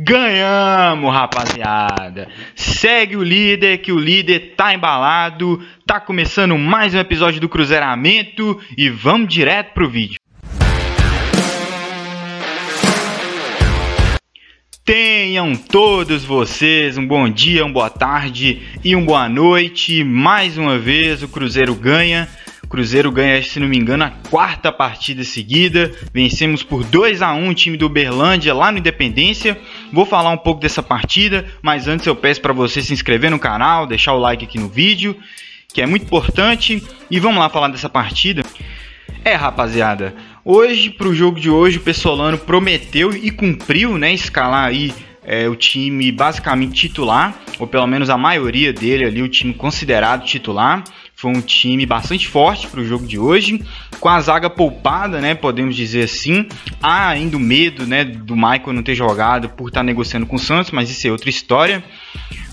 Ganhamos, rapaziada! Segue o líder, que o líder tá embalado. Tá começando mais um episódio do Cruzeiramento e vamos direto pro vídeo. Tenham todos vocês um bom dia, uma boa tarde e uma boa noite. Mais uma vez o Cruzeiro ganha Cruzeiro ganha, se não me engano, a quarta partida seguida. Vencemos por 2 a 1 o time do Uberlândia lá no Independência. Vou falar um pouco dessa partida, mas antes eu peço para você se inscrever no canal, deixar o like aqui no vídeo, que é muito importante. E vamos lá falar dessa partida. É, rapaziada, hoje pro jogo de hoje o Pessolano prometeu e cumpriu, né, escalar aí é, o time basicamente titular, ou pelo menos a maioria dele ali, o time considerado titular. Foi um time bastante forte para o jogo de hoje, com a zaga poupada, né? Podemos dizer assim. Há ainda o medo, né, do Michael não ter jogado por estar tá negociando com o Santos, mas isso é outra história.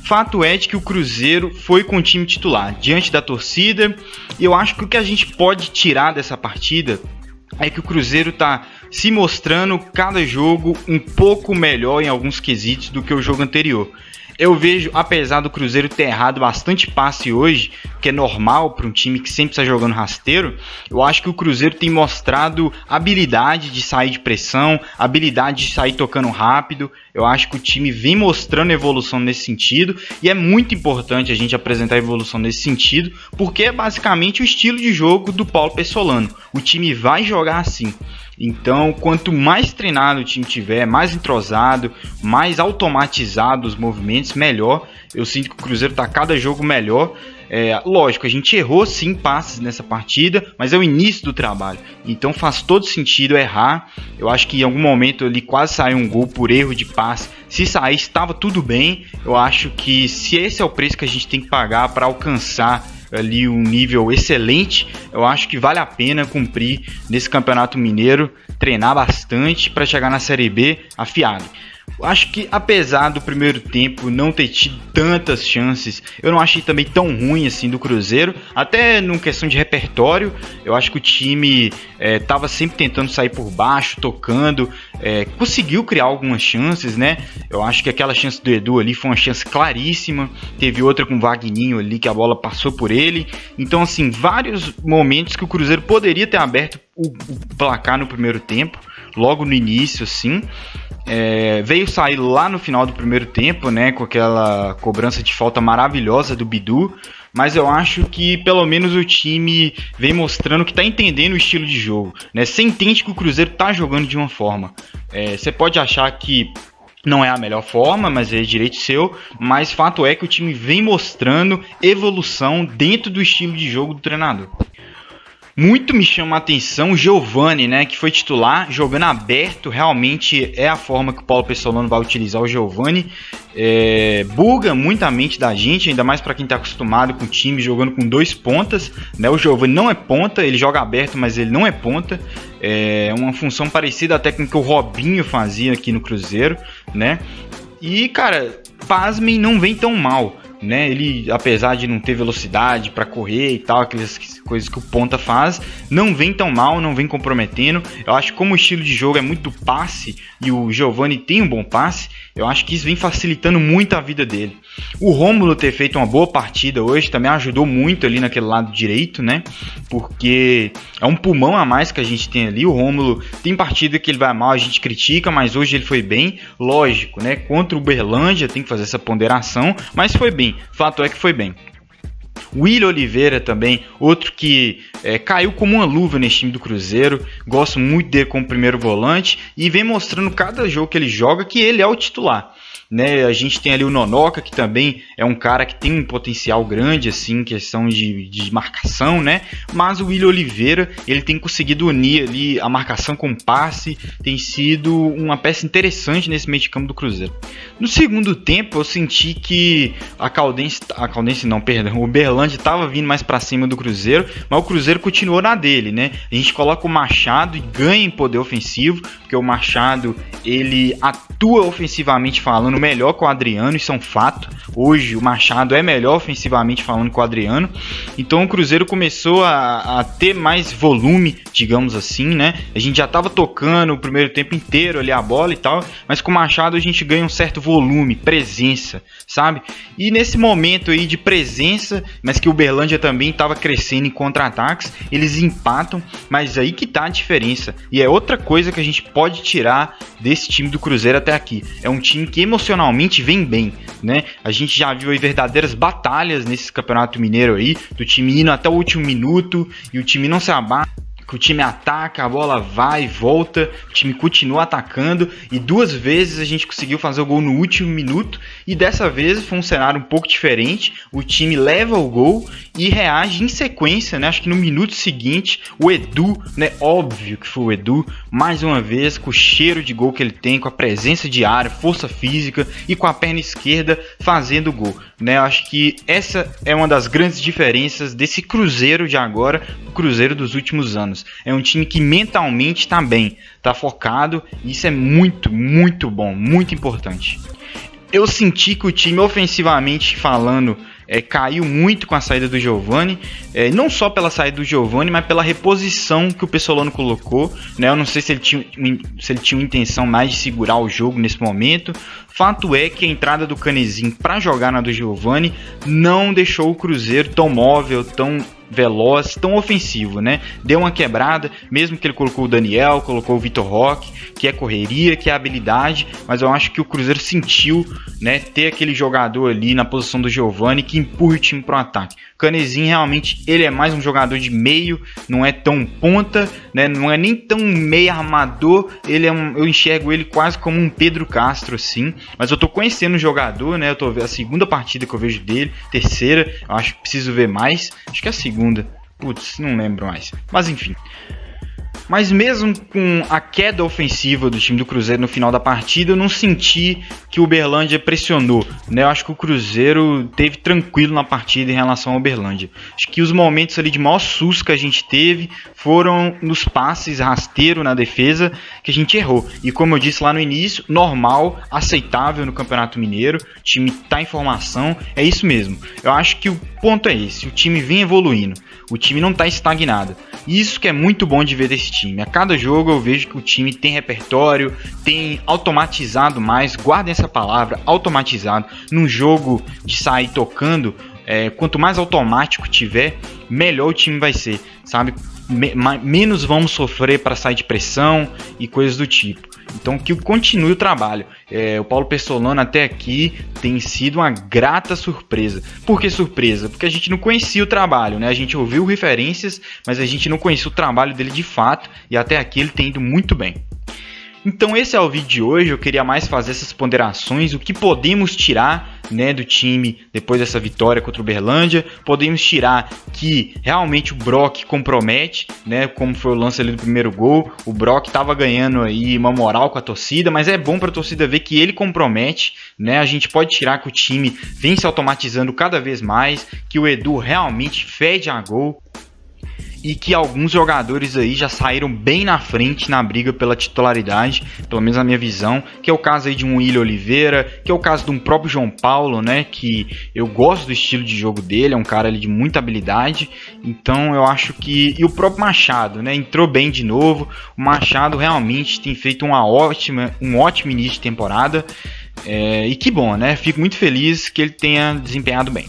Fato é de que o Cruzeiro foi com o time titular diante da torcida, e eu acho que o que a gente pode tirar dessa partida é que o Cruzeiro está se mostrando cada jogo um pouco melhor em alguns quesitos do que o jogo anterior. Eu vejo, apesar do Cruzeiro ter errado bastante passe hoje, que é normal para um time que sempre está jogando rasteiro, eu acho que o Cruzeiro tem mostrado habilidade de sair de pressão, habilidade de sair tocando rápido. Eu acho que o time vem mostrando evolução nesse sentido e é muito importante a gente apresentar evolução nesse sentido, porque é basicamente o estilo de jogo do Paulo Pessolano. O time vai jogar assim. Então, quanto mais treinado o time tiver, mais entrosado, mais automatizado os movimentos, melhor. Eu sinto que o Cruzeiro está cada jogo melhor. É, lógico, a gente errou sim passes nessa partida, mas é o início do trabalho. Então faz todo sentido errar. Eu acho que em algum momento ali quase saiu um gol por erro de passe. Se sair, estava tudo bem. Eu acho que se esse é o preço que a gente tem que pagar para alcançar ali um nível excelente, eu acho que vale a pena cumprir nesse Campeonato Mineiro, treinar bastante para chegar na Série B afiado. Acho que apesar do primeiro tempo não ter tido tantas chances, eu não achei também tão ruim assim do Cruzeiro. Até numa questão de repertório, eu acho que o time estava é, sempre tentando sair por baixo, tocando, é, conseguiu criar algumas chances, né? Eu acho que aquela chance do Edu ali foi uma chance claríssima. Teve outra com o Vagninho ali que a bola passou por ele. Então, assim, vários momentos que o Cruzeiro poderia ter aberto o, o placar no primeiro tempo, logo no início, assim. É, veio sair lá no final do primeiro tempo, né, com aquela cobrança de falta maravilhosa do Bidu, mas eu acho que pelo menos o time vem mostrando que está entendendo o estilo de jogo. Né? Você entende que o Cruzeiro está jogando de uma forma. É, você pode achar que não é a melhor forma, mas é direito seu. Mas fato é que o time vem mostrando evolução dentro do estilo de jogo do treinador. Muito me chama a atenção o Giovani, né, que foi titular, jogando aberto, realmente é a forma que o Paulo Pessolano vai utilizar o Giovani. É, buga muita mente da gente, ainda mais para quem está acostumado com o time jogando com dois pontas. Né? O Giovani não é ponta, ele joga aberto, mas ele não é ponta. É uma função parecida até com o que o Robinho fazia aqui no Cruzeiro, né? E, cara, pasmem, não vem tão mal né? Ele, apesar de não ter velocidade para correr e tal, aquelas coisas que o ponta faz, não vem tão mal, não vem comprometendo. Eu acho que como o estilo de jogo é muito passe e o Giovani tem um bom passe, eu acho que isso vem facilitando muito a vida dele. O Rômulo ter feito uma boa partida hoje também ajudou muito ali naquele lado direito, né? Porque é um pulmão a mais que a gente tem ali. O Rômulo tem partida que ele vai mal, a gente critica, mas hoje ele foi bem. Lógico, né? Contra o Berlândia tem que fazer essa ponderação, mas foi bem. Fato é que foi bem. William Oliveira também, outro que é, caiu como uma luva nesse time do Cruzeiro. Gosto muito dele como primeiro volante e vem mostrando cada jogo que ele joga que ele é o titular. Né? A gente tem ali o Nonoca, que também é um cara que tem um potencial grande, assim, questão de, de marcação, né? Mas o William Oliveira, ele tem conseguido unir ali a marcação com passe, tem sido uma peça interessante nesse meio de campo do Cruzeiro. No segundo tempo, eu senti que a Caldense, a Caldense não, perdão, o Berlândia estava vindo mais para cima do Cruzeiro, mas o Cruzeiro continuou na dele, né? A gente coloca o Machado e ganha em poder ofensivo, porque o Machado, ele atua ofensivamente falando jogando melhor com o Adriano, isso é um fato. Hoje o Machado é melhor ofensivamente falando com o Adriano. Então o Cruzeiro começou a, a ter mais volume, digamos assim, né? A gente já estava tocando o primeiro tempo inteiro ali a bola e tal, mas com o Machado a gente ganha um certo volume, presença, sabe? E nesse momento aí de presença, mas que o Berlândia também estava crescendo em contra-ataques, eles empatam, mas aí que tá a diferença. E é outra coisa que a gente pode tirar desse time do Cruzeiro até aqui. É um time que emocionalmente vem bem, né? A gente já viu aí verdadeiras batalhas nesse campeonato mineiro aí, do time indo até o último minuto e o time não se abate que o time ataca, a bola vai e volta, o time continua atacando e duas vezes a gente conseguiu fazer o gol no último minuto e dessa vez foi um cenário um pouco diferente. O time leva o gol e reage em sequência, né? Acho que no minuto seguinte o Edu, né? Óbvio que foi o Edu, mais uma vez com o cheiro de gol que ele tem, com a presença de área, força física e com a perna esquerda fazendo o gol, né? Acho que essa é uma das grandes diferenças desse Cruzeiro de agora, o Cruzeiro dos últimos anos anos. É um time que mentalmente está bem, está focado, e isso é muito, muito bom, muito importante. Eu senti que o time, ofensivamente falando, é, caiu muito com a saída do Giovani, é, não só pela saída do Giovani, mas pela reposição que o Pessolano colocou. Né? Eu não sei se ele, tinha, se ele tinha intenção mais de segurar o jogo nesse momento. Fato é que a entrada do Canezinho para jogar na do Giovani não deixou o Cruzeiro tão móvel, tão veloz, tão ofensivo, né? Deu uma quebrada, mesmo que ele colocou o Daniel, colocou o Vitor Roque, que é correria, que é habilidade, mas eu acho que o Cruzeiro sentiu, né, ter aquele jogador ali na posição do Giovani que empurra o time para o ataque. Canezinho realmente ele é mais um jogador de meio, não é tão ponta, né? Não é nem tão meio armador. Ele é um, eu enxergo ele quase como um Pedro Castro assim. Mas eu tô conhecendo o jogador, né? Eu tô a segunda partida que eu vejo dele, terceira. Acho que preciso ver mais. Acho que é a segunda. Putz, não lembro mais. Mas enfim. Mas mesmo com a queda ofensiva do time do Cruzeiro no final da partida, eu não senti que o Uberlândia pressionou. Né? Eu acho que o Cruzeiro teve tranquilo na partida em relação ao Uberlândia. Acho que os momentos ali de maior susto que a gente teve foram nos passes rasteiro na defesa que a gente errou. E como eu disse lá no início, normal, aceitável no Campeonato Mineiro. O time está em formação, é isso mesmo. Eu acho que o ponto é esse: o time vem evoluindo, o time não está estagnado. Isso que é muito bom de ver desse time. A cada jogo eu vejo que o time tem repertório, tem automatizado mais, guardem essa palavra, automatizado. Num jogo de sair tocando, é, quanto mais automático tiver, melhor o time vai ser, sabe? menos vamos sofrer para sair de pressão e coisas do tipo. Então que continue o trabalho. É, o Paulo Pessolano até aqui tem sido uma grata surpresa. Por que surpresa? Porque a gente não conhecia o trabalho, né? A gente ouviu referências, mas a gente não conhecia o trabalho dele de fato e até aqui ele tem ido muito bem. Então esse é o vídeo de hoje, eu queria mais fazer essas ponderações, o que podemos tirar né, do time depois dessa vitória contra o Berlândia, podemos tirar que realmente o Brock compromete, né, como foi o lance ali do primeiro gol, o Brock estava ganhando aí uma moral com a torcida, mas é bom para a torcida ver que ele compromete, né, a gente pode tirar que o time vem se automatizando cada vez mais, que o Edu realmente fede a gol, e que alguns jogadores aí já saíram bem na frente na briga pela titularidade, pelo menos na minha visão, que é o caso aí de um William Oliveira, que é o caso de um próprio João Paulo, né, que eu gosto do estilo de jogo dele, é um cara ali de muita habilidade, então eu acho que e o próprio Machado, né, entrou bem de novo. O Machado realmente tem feito uma ótima, um ótimo início de temporada. É, e que bom, né? Fico muito feliz que ele tenha desempenhado bem.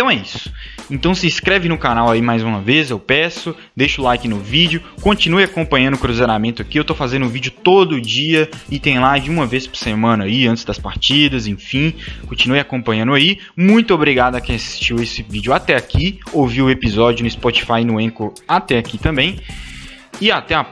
Então é isso. Então se inscreve no canal aí mais uma vez, eu peço, deixa o like no vídeo, continue acompanhando o cruzeiramento aqui, eu tô fazendo um vídeo todo dia e tem live uma vez por semana aí, antes das partidas, enfim, continue acompanhando aí. Muito obrigado a quem assistiu esse vídeo até aqui, ouviu o episódio no Spotify e no Anchor até aqui também, e até a próxima.